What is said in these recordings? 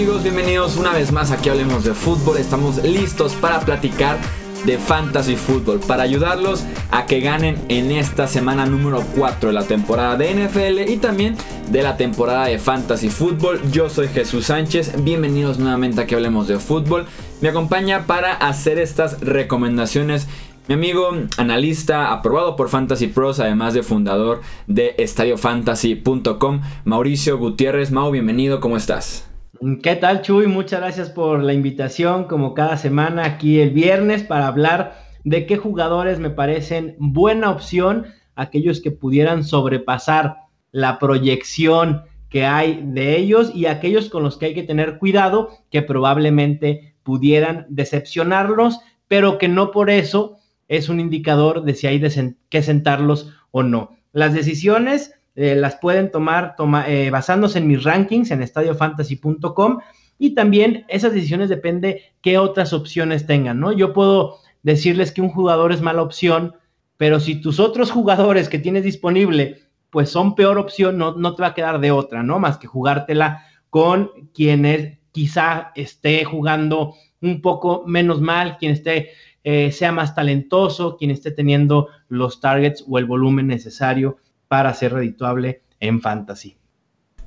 amigos? Bienvenidos una vez más aquí Hablemos de Fútbol. Estamos listos para platicar de Fantasy Football para ayudarlos a que ganen en esta semana número 4 de la temporada de NFL y también de la temporada de Fantasy Football. Yo soy Jesús Sánchez, bienvenidos nuevamente a que hablemos de fútbol. Me acompaña para hacer estas recomendaciones mi amigo analista aprobado por Fantasy Pros, además de fundador de estadiofantasy.com, Mauricio Gutiérrez. Mau, bienvenido, ¿cómo estás? ¿Qué tal, Chuy? Muchas gracias por la invitación, como cada semana aquí el viernes, para hablar de qué jugadores me parecen buena opción, aquellos que pudieran sobrepasar la proyección que hay de ellos y aquellos con los que hay que tener cuidado, que probablemente pudieran decepcionarlos, pero que no por eso es un indicador de si hay que sentarlos o no. Las decisiones eh, las pueden tomar eh, basándose en mis rankings en estadiofantasy.com y también esas decisiones depende qué otras opciones tengan, ¿no? Yo puedo decirles que un jugador es mala opción, pero si tus otros jugadores que tienes disponible pues son peor opción, no, no te va a quedar de otra, ¿no? Más que jugártela con quienes quizá esté jugando un poco menos mal, quien esté eh, sea más talentoso, quien esté teniendo los targets o el volumen necesario para ser redituable en fantasy.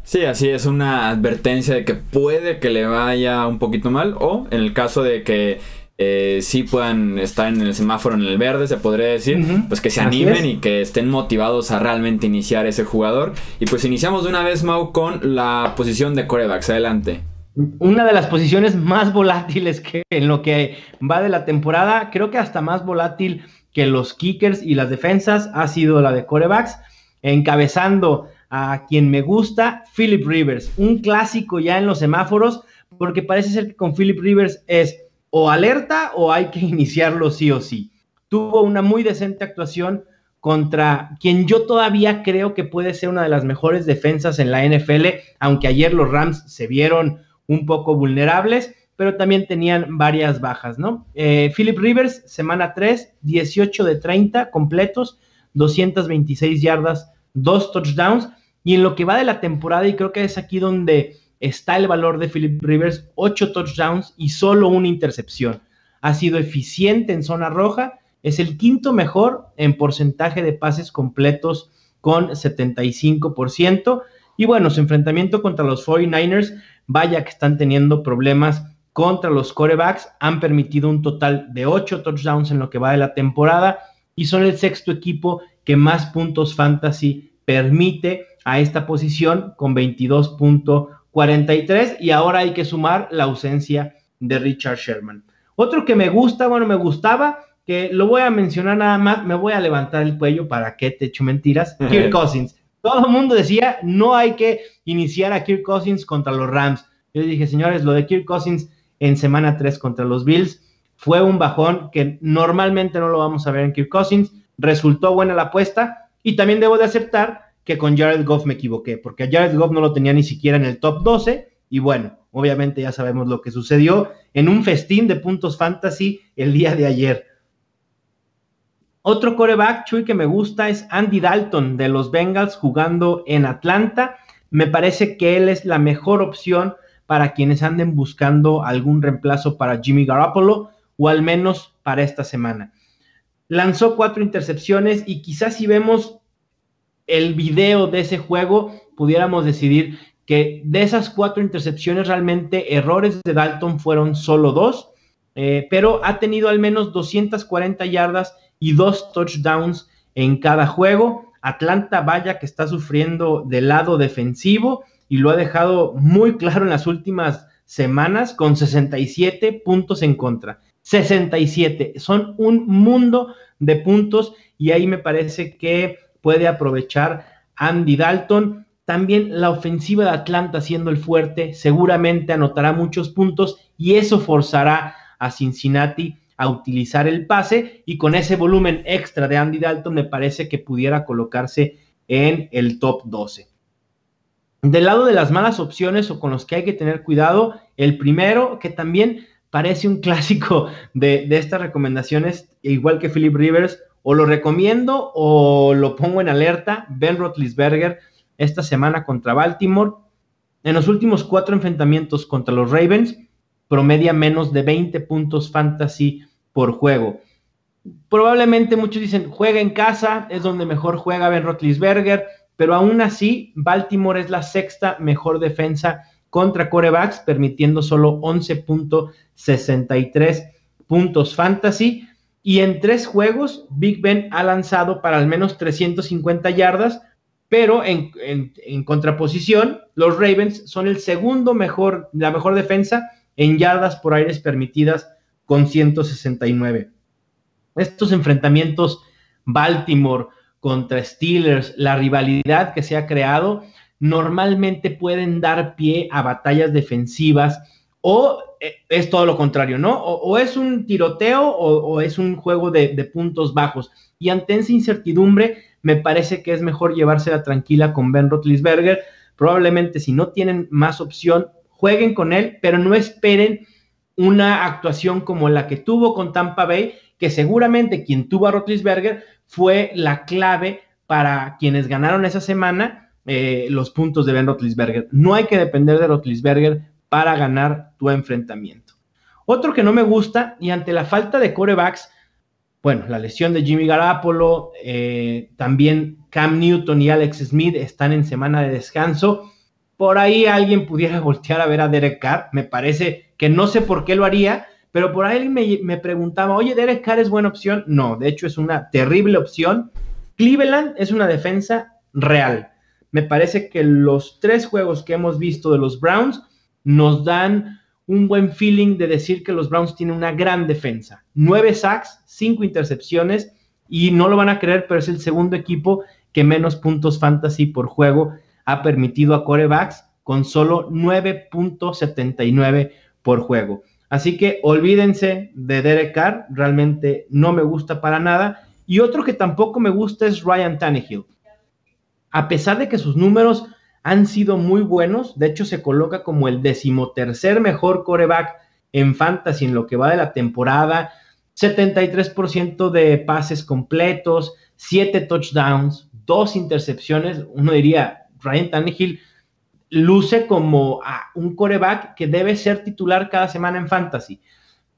Sí, así es una advertencia de que puede que le vaya un poquito mal o en el caso de que eh, sí puedan estar en el semáforo en el verde, se podría decir, pues que se animen y que estén motivados a realmente iniciar ese jugador. Y pues iniciamos de una vez, Mau, con la posición de corebacks. Adelante. Una de las posiciones más volátiles que en lo que va de la temporada, creo que hasta más volátil que los kickers y las defensas, ha sido la de corebacks encabezando a quien me gusta, Philip Rivers, un clásico ya en los semáforos, porque parece ser que con Philip Rivers es o alerta o hay que iniciarlo sí o sí. Tuvo una muy decente actuación contra quien yo todavía creo que puede ser una de las mejores defensas en la NFL, aunque ayer los Rams se vieron un poco vulnerables, pero también tenían varias bajas, ¿no? Eh, Philip Rivers, semana 3, 18 de 30 completos, 226 yardas, dos touchdowns. Y en lo que va de la temporada, y creo que es aquí donde está el valor de Philip Rivers, ocho touchdowns y solo una intercepción. Ha sido eficiente en zona roja, es el quinto mejor en porcentaje de pases completos con 75%. Y bueno, su enfrentamiento contra los 49ers, vaya que están teniendo problemas contra los corebacks, han permitido un total de ocho touchdowns en lo que va de la temporada y son el sexto equipo que más puntos fantasy permite a esta posición con 22.43 y ahora hay que sumar la ausencia de Richard Sherman. Otro que me gusta, bueno, me gustaba, que lo voy a mencionar nada más, me voy a levantar el cuello para que te echo mentiras, Kirk Cousins. Todo el mundo decía, no hay que iniciar a Kirk Cousins contra los Rams. Yo dije, señores, lo de Kirk Cousins en semana 3 contra los Bills fue un bajón que normalmente no lo vamos a ver en Kirk Cousins resultó buena la apuesta y también debo de aceptar que con Jared Goff me equivoqué, porque Jared Goff no lo tenía ni siquiera en el top 12 y bueno, obviamente ya sabemos lo que sucedió en un festín de puntos fantasy el día de ayer. Otro coreback, Chuy, que me gusta es Andy Dalton de los Bengals jugando en Atlanta. Me parece que él es la mejor opción para quienes anden buscando algún reemplazo para Jimmy Garoppolo o al menos para esta semana lanzó cuatro intercepciones y quizás si vemos el video de ese juego, pudiéramos decidir que de esas cuatro intercepciones realmente errores de Dalton fueron solo dos, eh, pero ha tenido al menos 240 yardas y dos touchdowns en cada juego. Atlanta vaya que está sufriendo del lado defensivo y lo ha dejado muy claro en las últimas semanas con 67 puntos en contra. 67. Son un mundo de puntos y ahí me parece que puede aprovechar Andy Dalton. También la ofensiva de Atlanta siendo el fuerte seguramente anotará muchos puntos y eso forzará a Cincinnati a utilizar el pase y con ese volumen extra de Andy Dalton me parece que pudiera colocarse en el top 12. Del lado de las malas opciones o con los que hay que tener cuidado, el primero que también parece un clásico de, estas recomendaciones, igual que Philip Rivers, o lo recomiendo o lo pongo en alerta, Ben Roethlisberger esta semana contra Baltimore. En los últimos cuatro enfrentamientos contra los Ravens, promedia menos de 20 puntos fantasy por juego. Probablemente muchos dicen, juega en casa, es donde mejor juega Ben Roethlisberger, pero aún así, Baltimore es la sexta mejor defensa contra corebacks, permitiendo solo 11.63 puntos fantasy. Y en tres juegos, Big Ben ha lanzado para al menos 350 yardas, pero en, contraposición, los Ravens son el segundo mejor, la mejor defensa en yardas por aires permitidas con 169. Estos enfrentamientos Baltimore contra Steelers, la rivalidad que se ha creado, normalmente pueden dar pie a batallas defensivas o eh, es todo lo contrario, ¿no? O, es un tiroteo o, es un juego de, puntos bajos. Y ante esa incertidumbre, me parece que es mejor llevársela tranquila con Ben Roethlisberger. Probablemente si no tienen más opción, jueguen con él, pero no esperen una actuación como la que tuvo con Tampa Bay, que seguramente quien tuvo a Rotlisberger fue la clave para quienes ganaron esa semana eh, los puntos de Ben Rotlisberger. No hay que depender de Rotlisberger para ganar tu enfrentamiento. Otro que no me gusta, y ante la falta de corebacks, bueno, la lesión de Jimmy Garapolo, eh, también Cam Newton y Alex Smith están en semana de descanso. Por ahí alguien pudiera voltear a ver a Derek Carr. Me parece que no sé por qué lo haría, pero por ahí me, me preguntaba, oye, Derek Carr es buena opción. No, de hecho es una terrible opción. Cleveland es una defensa real. Me parece que los tres juegos que hemos visto de los Browns nos dan un buen feeling de decir que los Browns tienen una gran defensa. Nueve sacks, cinco intercepciones y no lo van a creer, pero es el segundo equipo que menos puntos fantasy por juego ha permitido a corebacks con solo 9.79 por juego. Así que olvídense de Derek Carr, realmente no me gusta para nada. Y otro que tampoco me gusta es Ryan Tannehill. A pesar de que sus números han sido muy buenos, de hecho se coloca como el decimotercer mejor coreback en fantasy en lo que va de la temporada, 73% de pases completos, 7 touchdowns, 2 intercepciones, uno diría, Ryan Tannehill luce como un coreback que debe ser titular cada semana en fantasy,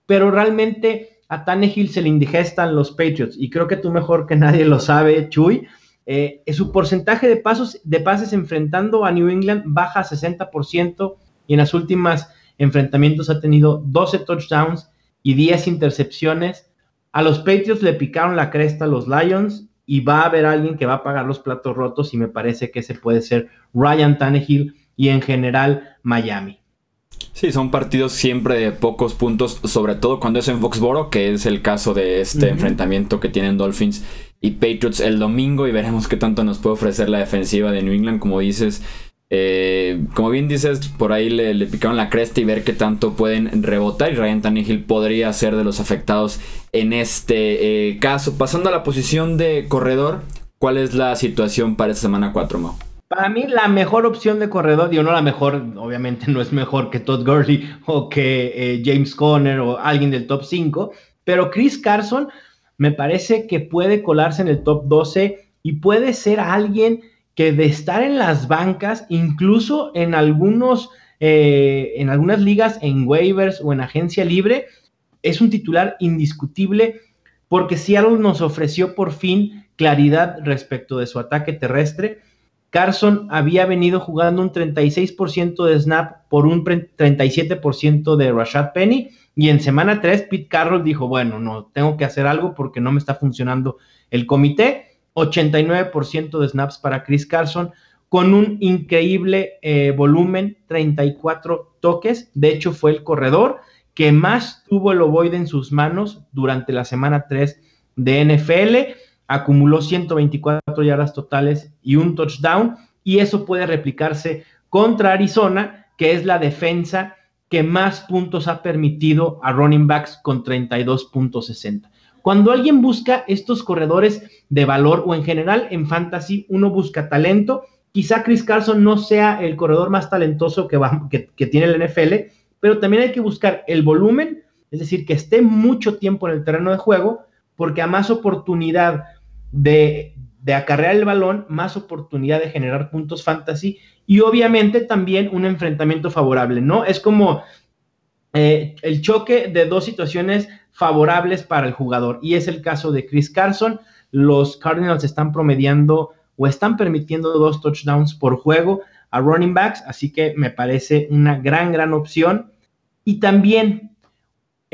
pero realmente a Tannehill se le indigestan los Patriots y creo que tú mejor que nadie lo sabe, Chuy. Eh, su porcentaje de, pasos, de pases enfrentando a New England baja a 60% y en las últimas enfrentamientos ha tenido 12 touchdowns y 10 intercepciones. A los Patriots le picaron la cresta a los Lions y va a haber alguien que va a pagar los platos rotos y me parece que ese puede ser Ryan Tannehill y en general Miami. Sí, son partidos siempre de pocos puntos, sobre todo cuando es en Foxboro, que es el caso de este enfrentamiento que tienen Dolphins y Patriots el domingo y veremos qué tanto nos puede ofrecer la defensiva de New England, como dices. Eh, como bien dices, por ahí le, picaron la cresta y ver qué tanto pueden rebotar. Y Ryan Tannehill podría ser de los afectados en este eh, caso. Pasando a la posición de corredor, ¿cuál es la situación para esta semana 4, Mo? Para mí, la mejor opción de corredor, digo, no la mejor, obviamente no es mejor que Todd Gurley o que eh, James Conner o alguien del top 5, pero Chris Carson me parece que puede colarse en el top 12 y puede ser alguien que de estar en las bancas, incluso en algunos, eh, en algunas ligas, en waivers o en agencia libre, es un titular indiscutible porque Seattle nos ofreció por fin claridad respecto de su ataque terrestre. Carson había venido jugando un 36% de snap por un 37% de Rashad Penny y en semana 3 Pete Carroll dijo, bueno, no, tengo que hacer algo porque no me está funcionando el comité 89% de snaps para Chris Carson, con un increíble eh, volumen, 34 toques. De hecho, fue el corredor que más tuvo el ovoide en sus manos durante la semana 3 de NFL. Acumuló 124 yardas totales y un touchdown. Y eso puede replicarse contra Arizona, que es la defensa que más puntos ha permitido a running backs con 32.60. Cuando alguien busca estos corredores de valor o en general en fantasy, uno busca talento. Quizá Chris Carson no sea el corredor más talentoso que, que, tiene el NFL, pero también hay que buscar el volumen, es decir, que esté mucho tiempo en el terreno de juego, porque a más oportunidad de, acarrear el balón, más oportunidad de generar puntos fantasy y obviamente también un enfrentamiento favorable, ¿no? Es como eh, el choque de dos situaciones favorables para el jugador y es el caso de Chris Carson. Los Cardinals están promediando o están permitiendo dos touchdowns por juego a running backs, así que me parece una gran, gran opción. Y también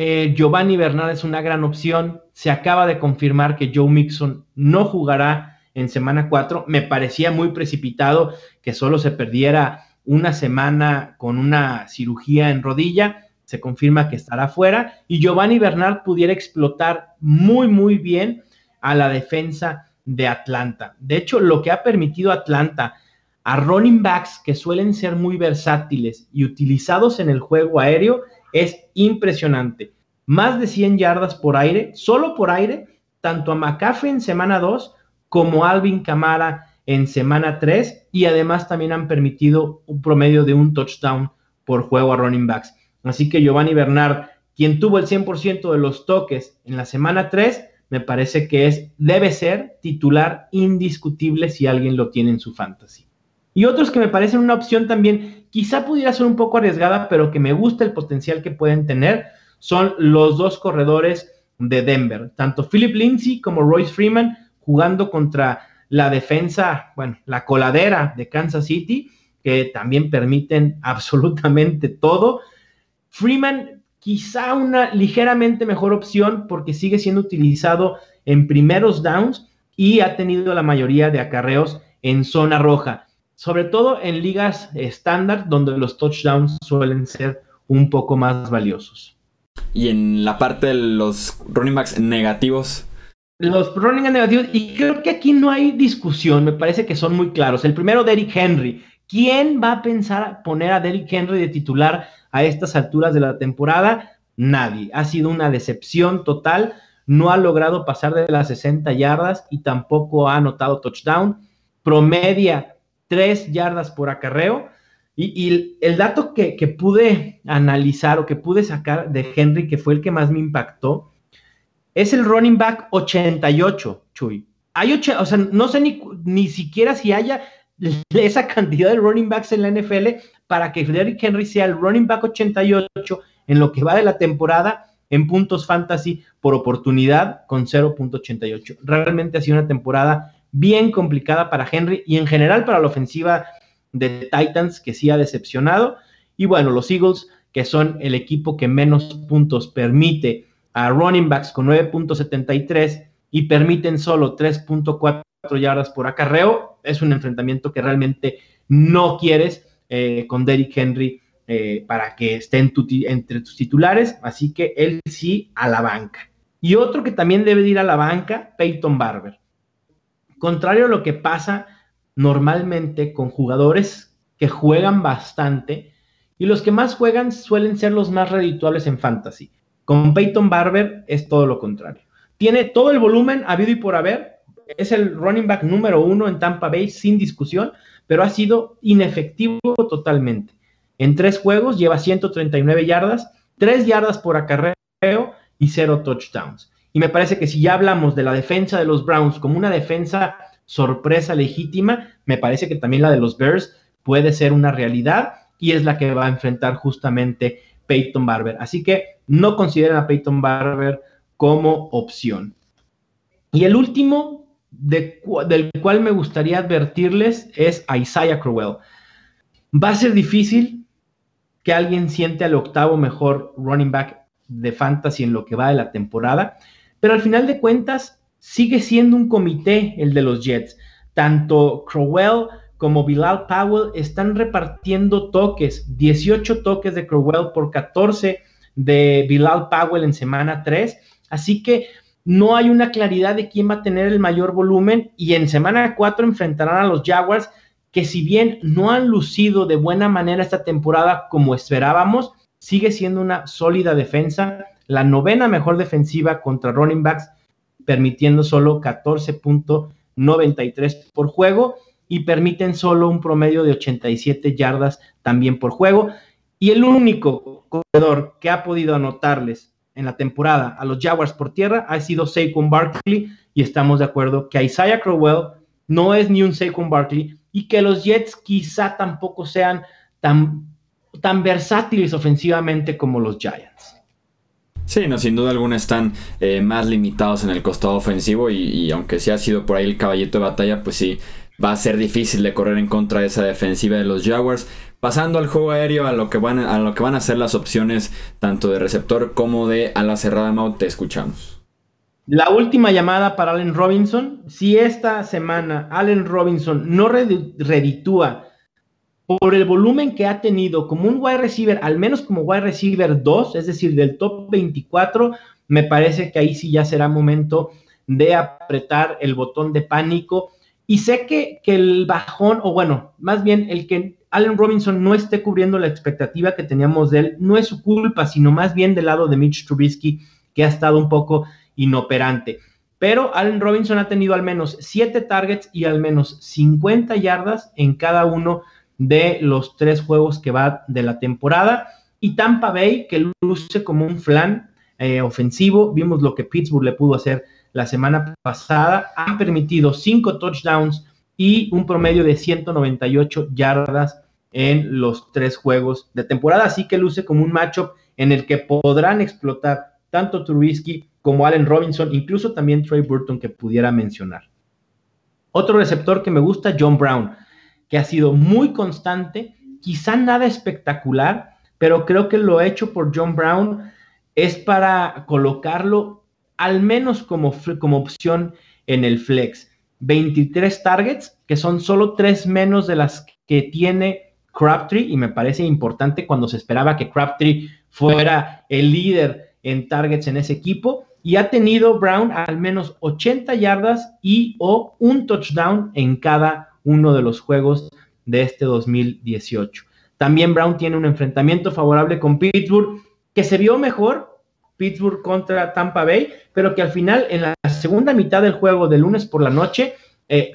eh, Giovanni Bernard es una gran opción. Se acaba de confirmar que Joe Mixon no jugará en semana 4. Me parecía muy precipitado que solo se perdiera una semana con una cirugía en rodilla. Se confirma que estará fuera y Giovanni Bernard pudiera explotar muy, muy bien a la defensa de Atlanta. De hecho, lo que ha permitido Atlanta a running backs que suelen ser muy versátiles y utilizados en el juego aéreo es impresionante. Más de 100 yardas por aire, solo por aire, tanto a McAfee en semana 2 como a Alvin Camara en semana 3 y además también han permitido un promedio de un touchdown por juego a running backs. Así que Giovanni Bernard, quien tuvo el 100% de los toques en la semana 3, me parece que es, debe ser titular indiscutible si alguien lo tiene en su fantasy. Y otros que me parecen una opción también, quizá pudiera ser un poco arriesgada, pero que me gusta el potencial que pueden tener, son los dos corredores de Denver, tanto Philip Lindsay como Royce Freeman, jugando contra la defensa, bueno, la coladera de Kansas City, que también permiten absolutamente todo. Freeman quizá una ligeramente mejor opción porque sigue siendo utilizado en primeros downs y ha tenido la mayoría de acarreos en zona roja, sobre todo en ligas estándar donde los touchdowns suelen ser un poco más valiosos. Y en la parte de los running backs negativos. Los running backs negativos, y creo que aquí no hay discusión, me parece que son muy claros. El primero, Derrick Henry. ¿Quién va a pensar poner a Derrick Henry de titular a estas alturas de la temporada? Nadie. Ha sido una decepción total. No ha logrado pasar de las 60 yardas y tampoco ha anotado touchdown. Promedia 3 yardas por acarreo. Y, el dato que, pude analizar o que pude sacar de Henry, que fue el que más me impactó, es el running back 88, Chuy. Hay ocho, o sea, no sé ni, ni siquiera si haya esa cantidad de running backs en la NFL para que Derrick Henry sea el running back 88 en lo que va de la temporada en puntos fantasy por oportunidad con 0.88. Realmente ha sido una temporada bien complicada para Henry y en general para la ofensiva de Titans que sí ha decepcionado. Y bueno, los Eagles, que son el equipo que menos puntos permite a running backs con 9.73 y permiten solo 3.4 yardas por acarreo, es un enfrentamiento que realmente no quieres eh, con Derrick Henry eh, para que esté entre tus titulares, así que él sí a la banca. Y otro que también debe ir a la banca, Peyton Barber. Contrario a lo que pasa normalmente con jugadores que juegan bastante, y los que más juegan suelen ser los más redituables en fantasy. Con Peyton Barber es todo lo contrario. Tiene todo el volumen habido y por haber, es el running back número uno en Tampa Bay sin discusión, pero ha sido inefectivo totalmente. En tres juegos lleva 139 yardas, 3 yardas por acarreo y 0 touchdowns. Y me parece que si ya hablamos de la defensa de los Browns como una defensa sorpresa legítima, me parece que también la de los Bears puede ser una realidad y es la que va a enfrentar justamente Peyton Barber. Así que no consideren a Peyton Barber como opción. Y el último del cual me gustaría advertirles es a Isaiah Crowell. Va a ser difícil que alguien siente al octavo mejor running back de fantasy en lo que va de la temporada, pero al final de cuentas sigue siendo un comité el de los Jets. Tanto Crowell como Bilal Powell están repartiendo toques, 18 toques de Crowell por 14 de Bilal Powell en semana 3. Así que no hay una claridad de quién va a tener el mayor volumen y en semana 4 enfrentarán a los Jaguars que si bien no han lucido de buena manera esta temporada como esperábamos, sigue siendo una sólida defensa, la novena mejor defensiva contra running backs, permitiendo solo 14.93 por juego y permiten solo un promedio de 87 yardas también por juego. Y el único corredor que ha podido anotarles en la temporada a los Jaguars por tierra ha sido Saquon Barkley y estamos de acuerdo que Isaiah Crowell no es ni un Saquon Barkley, y que los Jets quizá tampoco sean tan, tan versátiles ofensivamente como los Giants. Sí, no, sin duda alguna están eh, más limitados en el costado ofensivo y, aunque sí ha sido por ahí el caballito de batalla, pues sí, va a ser difícil de correr en contra de esa defensiva de los Jaguars. Pasando al juego aéreo, a lo que van a, lo que van a ser las opciones tanto de receptor como de ala cerrada, Mau, te escuchamos. La última llamada para Allen Robinson. Si esta semana Allen Robinson no reditúa por el volumen que ha tenido como un wide receiver, al menos como wide receiver 2, es decir, del top 24, me parece que ahí sí ya será momento de apretar el botón de pánico. Y sé que, que el bajón, o bueno, más bien el que Allen Robinson no esté cubriendo la expectativa que teníamos de él, no es su culpa, sino más bien del lado de Mitch Trubisky, que ha estado un poco inoperante. Pero Allen Robinson ha tenido al menos 7 targets y al menos 50 yardas en cada uno de los tres juegos que va de la temporada. Y Tampa Bay, que luce como un flan eh, ofensivo, vimos lo que Pittsburgh le pudo hacer la semana pasada, han permitido 5 touchdowns y un promedio de 198 yardas en los tres juegos de temporada. Así que luce como un matchup en el que podrán explotar tanto Trubisky como Allen Robinson, incluso también Trey Burton que pudiera mencionar. Otro receptor que me gusta, John Brown, que ha sido muy constante, quizá nada espectacular, pero creo que lo hecho por John Brown es para colocarlo al menos como, como opción en el flex. 23 targets, que son solo tres menos de las que tiene Crabtree, y me parece importante cuando se esperaba que Crabtree fuera el líder en targets en ese equipo, y ha tenido Brown al menos 80 yardas y o un touchdown en cada uno de los juegos de este 2018. También Brown tiene un enfrentamiento favorable con Pittsburgh, que se vio mejor, Pittsburgh contra Tampa Bay, pero que al final en la segunda mitad del juego de lunes por la noche eh,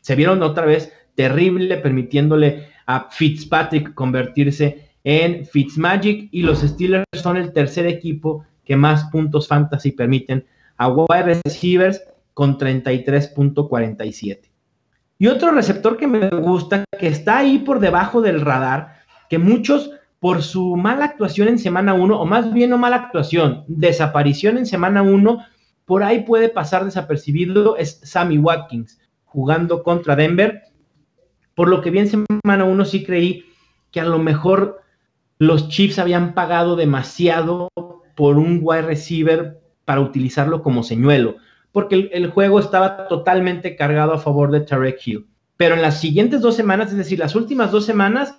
se vieron otra vez terrible, permitiéndole a Fitzpatrick convertirse en Fitzmagic y los Steelers son el tercer equipo que más puntos fantasy permiten a wide receivers con 33.47. Y otro receptor que me gusta, que está ahí por debajo del radar, que muchos por su mala actuación en semana 1, o más bien no mala actuación, desaparición en semana 1, por ahí puede pasar desapercibido, es Sammy Watkins, jugando contra Denver. Por lo que vi en semana 1 sí creí que a lo mejor los Chiefs habían pagado demasiado por un wide receiver para utilizarlo como señuelo, porque el, juego estaba totalmente cargado a favor de Tarek Hill. Pero en las siguientes dos semanas, es decir, las últimas dos semanas,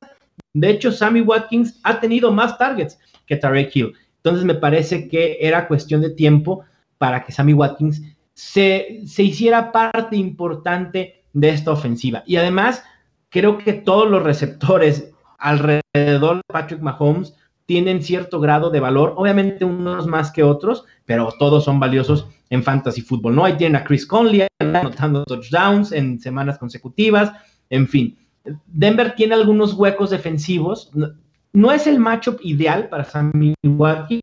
de hecho, Sammy Watkins ha tenido más targets que Tarek Hill. Entonces me parece que era cuestión de tiempo para que Sammy Watkins se, se hiciera parte importante de esta ofensiva. Y además, creo que todos los receptores alrededor de Patrick Mahomes tienen cierto grado de valor, obviamente unos más que otros, pero todos son valiosos en fantasy fútbol, ¿no? Ahí tienen a Chris Conley anotando touchdowns en semanas consecutivas, en fin. Denver tiene algunos huecos defensivos. No, es el matchup ideal para Sammy Watkins,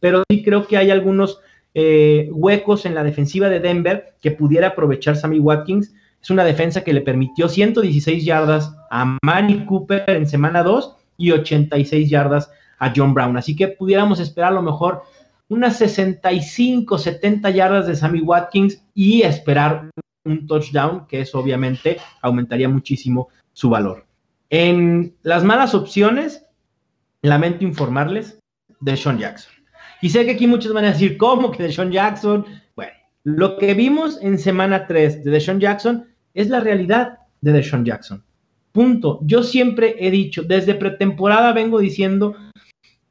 pero sí creo que hay algunos eh, huecos en la defensiva de Denver que pudiera aprovechar Sammy Watkins. Es una defensa que le permitió 116 yardas a Manny Cooper en semana 2 y 86 yardas a John Brown. Así que pudiéramos esperar a lo mejor unas 65, 70 yardas de Sammy Watkins y esperar un touchdown, que eso obviamente aumentaría muchísimo su valor. En las malas opciones, lamento informarles de Sean Jackson. Y sé que aquí muchos van a decir, ¿cómo que de Sean Jackson? Bueno, lo que vimos en semana 3 de Deshaun Jackson es la realidad de Deshaun Jackson. Punto. Yo siempre he dicho, desde pretemporada vengo diciendo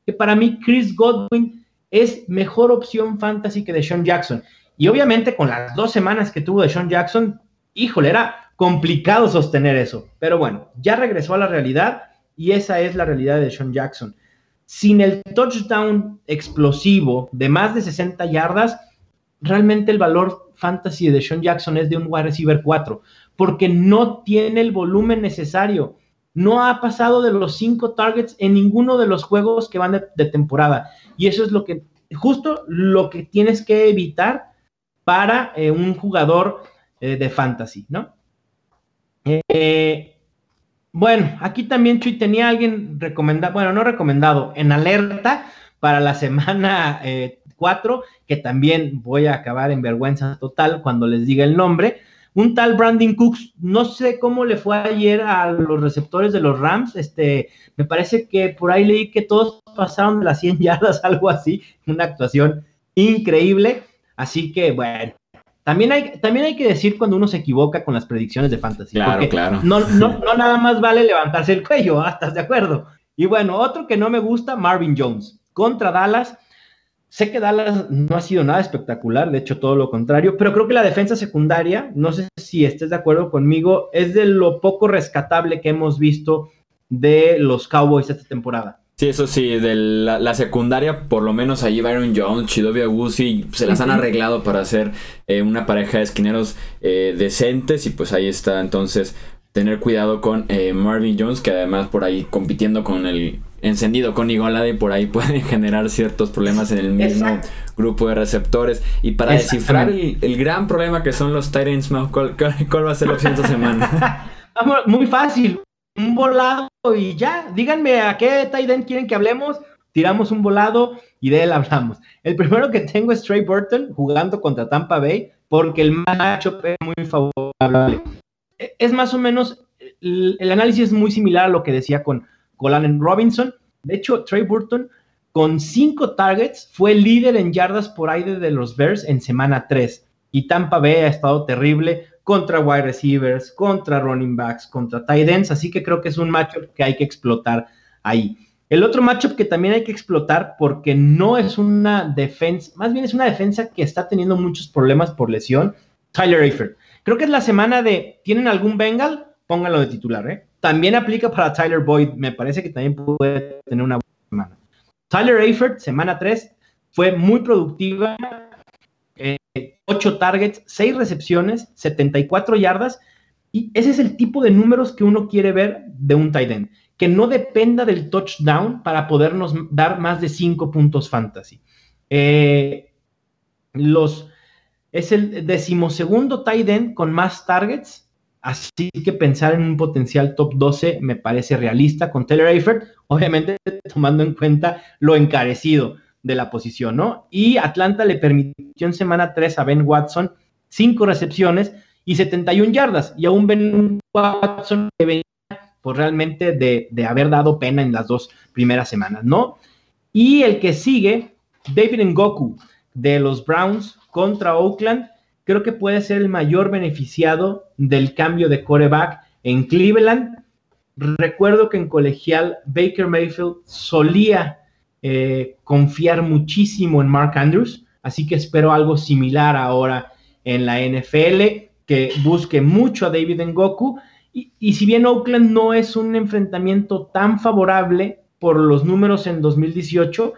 que para mí Chris Godwin es mejor opción fantasy que Deshaun Jackson. Y obviamente con las dos semanas que tuvo Deshaun Jackson, híjole, era complicado sostener eso. Pero bueno, ya regresó a la realidad y esa es la realidad de Sean Jackson. Sin el touchdown explosivo de más de 60 yardas, realmente el valor fantasy de Sean Jackson es de un wide receiver 4, porque no tiene el volumen necesario. No ha pasado de los 5 targets en ninguno de los juegos que van de, temporada. Y eso es lo que, justo lo que tienes que evitar para eh, un jugador eh, de fantasy, ¿no? Eh, bueno, aquí también Chuy tenía alguien recomendado, bueno, no recomendado, en alerta para la semana 4, eh, que también voy a acabar en vergüenza total cuando les diga el nombre. Un tal Brandon Cooks, no sé cómo le fue ayer a los receptores de los Rams, este, me parece que por ahí leí que todos pasaron de las 100 yardas, algo así, una actuación increíble, así que bueno, también hay, también hay que decir cuando uno se equivoca con las predicciones de fantasy. Claro, claro. No, no, no nada más vale levantarse el cuello, ¿ah? ¿estás de acuerdo? Y bueno, otro que no me gusta, Marvin Jones, contra Dallas. Sé que Dallas no ha sido nada espectacular, de hecho todo lo contrario, pero creo que la defensa secundaria, no sé si estés de acuerdo conmigo, es de lo poco rescatable que hemos visto de los Cowboys esta temporada. Sí, eso sí, de la, secundaria, por lo menos allí Byron Jones, Chidovia Wusi, se las han arreglado para hacer eh, una pareja de esquineros eh, decentes y pues ahí está entonces tener cuidado con eh, Marvin Jones, que además por ahí compitiendo con el encendido con Igolade, por ahí puede generar ciertos problemas en el mismo grupo de receptores. Y para descifrar el, gran problema que son los Titans, ¿cuál, ¿cuál, va a ser la opción esta semana? Muy fácil, un volado y ya. Díganme a qué Titan quieren que hablemos. Tiramos un volado y de él hablamos. El primero que tengo es Trey Burton jugando contra Tampa Bay porque el matchup es muy favorable. E, es más o menos, el, análisis es muy similar a lo que decía con Colin Robinson. De hecho, Trey Burton con cinco targets fue líder en yardas por aire de los Bears en semana 3. Y Tampa Bay ha estado terrible contra wide receivers, contra running backs, contra tight ends, así que creo que es un matchup que hay que explotar ahí. El otro matchup que también hay que explotar porque no es una defensa, más bien es una defensa que está teniendo muchos problemas por lesión, Tyler Eifert. Creo que es la semana de, ¿tienen algún Bengal? Pónganlo de titular, ¿eh? También aplica para Tyler Boyd, me parece que también puede tener una buena semana. Tyler Eifert, semana 3, fue muy productiva, 8 targets, 6 recepciones, 74 yardas. Y ese es el tipo de números que uno quiere ver de un tight end. Que no dependa del touchdown para podernos dar más de 5 puntos fantasy. Eh, los, es el decimosegundo tight end con más targets. Así que pensar en un potencial top 12 me parece realista con Taylor Eifert, obviamente tomando en cuenta lo encarecido de la posición, ¿no? Y Atlanta le permitió en semana 3 a Ben Watson 5 recepciones y 71 yardas. Y aún Ben Watson que venía pues realmente de, de, haber dado pena en las dos primeras semanas, ¿no? Y el que sigue, David Ngoku de los Browns contra Oakland, creo que puede ser el mayor beneficiado del cambio de coreback en Cleveland. Recuerdo que en colegial Baker Mayfield solía eh, confiar muchísimo en Mark Andrews, así que espero algo similar ahora en la NFL, que busque mucho a David Ngoku. Y, y si bien Oakland no es un enfrentamiento tan favorable por los números en 2018,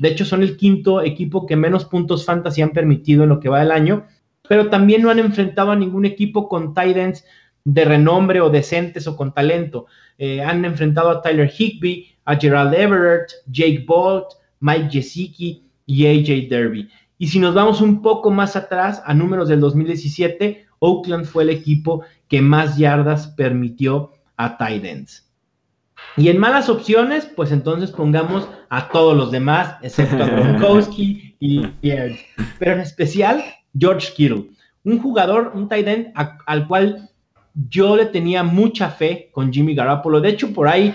de hecho son el quinto equipo que menos puntos fantasy han permitido en lo que va del año, pero también no han enfrentado a ningún equipo con Titans de renombre o decentes o con talento. Eh, han enfrentado a Tyler Higby, a Gerald Everett, Jake Bolt, Mike Gesicki y AJ Derby. Y si nos vamos un poco más atrás, a números del 2017, Oakland fue el equipo que más yardas permitió a Titans. Y en malas opciones, pues entonces pongamos a todos los demás, excepto a Gronkowski y Pierre. Pero en especial, George Kittle, un jugador, un tight end al cual yo le tenía mucha fe con Jimmy Garoppolo. De hecho, por ahí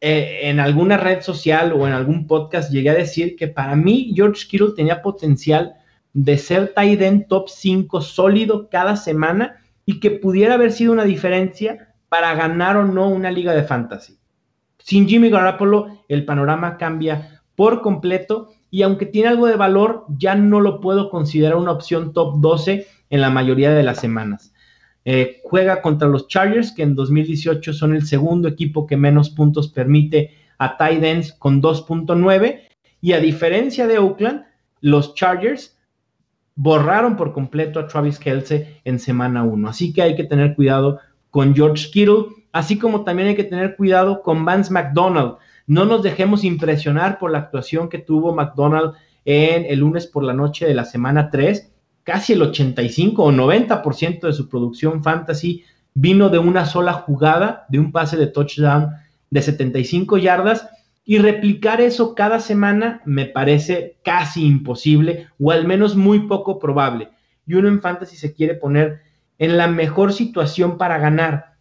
eh, en alguna red social o en algún podcast llegué a decir que para mí George Kittle tenía potencial de ser tight end top 5 sólido cada semana y que pudiera haber sido una diferencia para ganar o no una liga de fantasy. Sin Jimmy Garoppolo, el panorama cambia por completo y aunque tiene algo de valor, ya no lo puedo considerar una opción top 12 en la mayoría de las semanas. Eh, juega contra los Chargers, que en 2018 son el segundo equipo que menos puntos permite a tight con 2.9. Y a diferencia de Oakland, los Chargers borraron por completo a Travis Kelce en semana 1. Así que hay que tener cuidado con George Kittle, así como también hay que tener cuidado con Vance McDonald. No nos dejemos impresionar por la actuación que tuvo McDonald en el lunes por la noche de la semana 3 casi el 85 o 90% de su producción fantasy vino de una sola jugada, de un pase de touchdown de 75 yardas. Y replicar eso cada semana me parece casi imposible o al menos muy poco probable. Y uno en fantasy se quiere poner en la mejor situación para ganar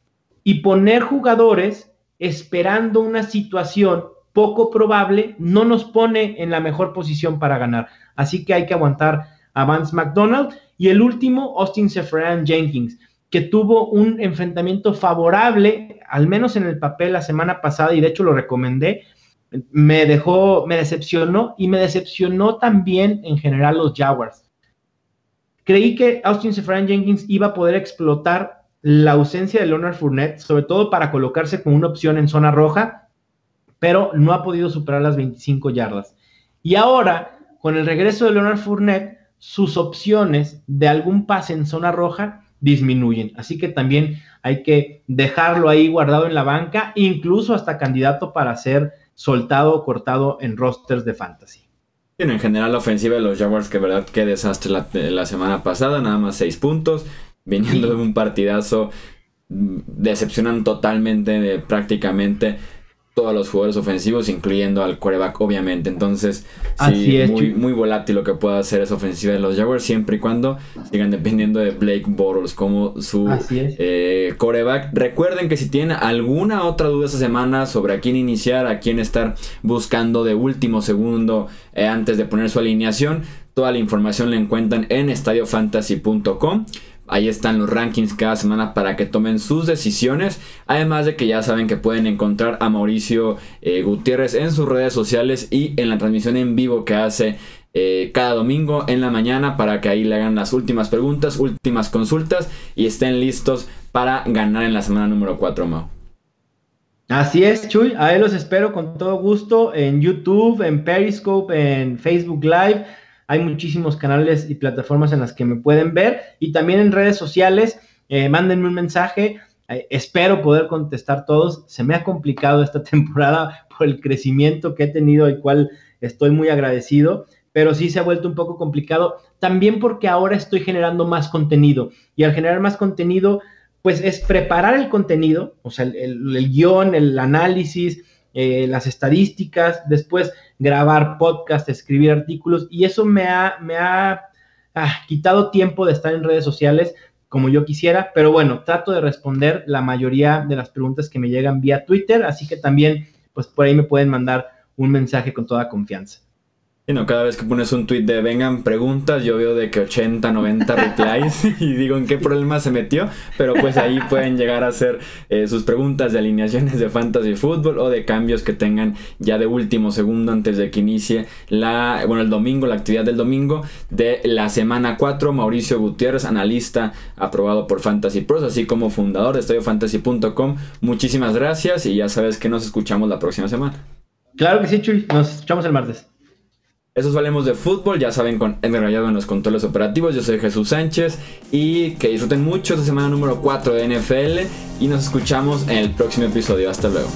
y poner jugadores esperando una situación poco probable no nos pone en la mejor posición para ganar. Así que hay que aguantar a Vance McDonald. Y el último, Austin Sefran Jenkins, que tuvo un enfrentamiento favorable, al menos en el papel la semana pasada, y de hecho lo recomendé. Me dejó, me decepcionó y me decepcionó también en general los Jaguars. Creí que Austin Sefran Jenkins iba a poder explotar la ausencia de Leonard Fournette, sobre todo para colocarse como una opción en zona roja, pero no ha podido superar las 25 yardas. Y ahora con el regreso de Leonard Fournette, sus opciones de algún pase en zona roja disminuyen. Así que también hay que dejarlo ahí guardado en la banca, incluso hasta candidato para ser soltado o cortado en rosters de fantasy. en general la ofensiva de los Jaguars, que verdad qué desastre la, semana pasada, nada más seis puntos, viniendo de un partidazo, decepcionan totalmente de prácticamente todos los jugadores ofensivos, incluyendo al quarterback, obviamente. Entonces, sí, muy, muy volátil lo que pueda hacer esa ofensiva de los Jaguars, siempre y cuando sigan dependiendo de Blake Bortles como su eh, quarterback. Recuerden que si tienen alguna otra duda esta semana sobre a quién iniciar, a quién estar buscando de último segundo eh, antes de poner su alineación, toda la información la encuentran en estadiofantasy.com. Ahí están los rankings cada semana para que tomen sus decisiones. Además de que ya saben que pueden encontrar a Mauricio eh, Gutiérrez en sus redes sociales y en la transmisión en vivo que hace eh, cada domingo en la mañana para que ahí le hagan las últimas preguntas, últimas consultas y estén listos para ganar en la semana número 4, Mau. Así es, Chuy. Ahí los espero con todo gusto en YouTube, en Periscope, en Facebook Live. Hay muchísimos canales y plataformas en las que me pueden ver y también en redes sociales. Eh, mándenme un mensaje. Eh, espero poder contestar todos. Se me ha complicado esta temporada por el crecimiento que he tenido, el cual estoy muy agradecido, pero sí se ha vuelto un poco complicado. También porque ahora estoy generando más contenido y al generar más contenido, pues es preparar el contenido, o sea, el guion, el análisis, eh, las estadísticas, después grabar podcast, escribir artículos y eso me ha, me ha ah, quitado tiempo de estar en redes sociales como yo quisiera, pero bueno, trato de responder la mayoría de las preguntas que me llegan vía Twitter, así que también pues por ahí me pueden mandar un mensaje con toda confianza cada vez que pones un tweet de vengan preguntas, yo veo de que 80, 90 replies y digo en qué problema se metió, pero pues ahí pueden llegar a hacer eh, sus preguntas de alineaciones de fantasy fútbol o de cambios que tengan ya de último segundo antes de que inicie la, bueno, el domingo, la actividad del domingo de la semana 4. Mauricio Gutiérrez, analista aprobado por Fantasy Pros, así como fundador de estudiofantasy.com. Muchísimas gracias y ya sabes que nos escuchamos la próxima semana. Claro que sí, Chuy, nos escuchamos el martes. Eso hablemos de fútbol, ya saben, con Edgar Rayado en los controles operativos. Yo soy Jesús Sánchez y que disfruten mucho esta semana número 4 de NFL y nos escuchamos en el próximo episodio. Hasta luego.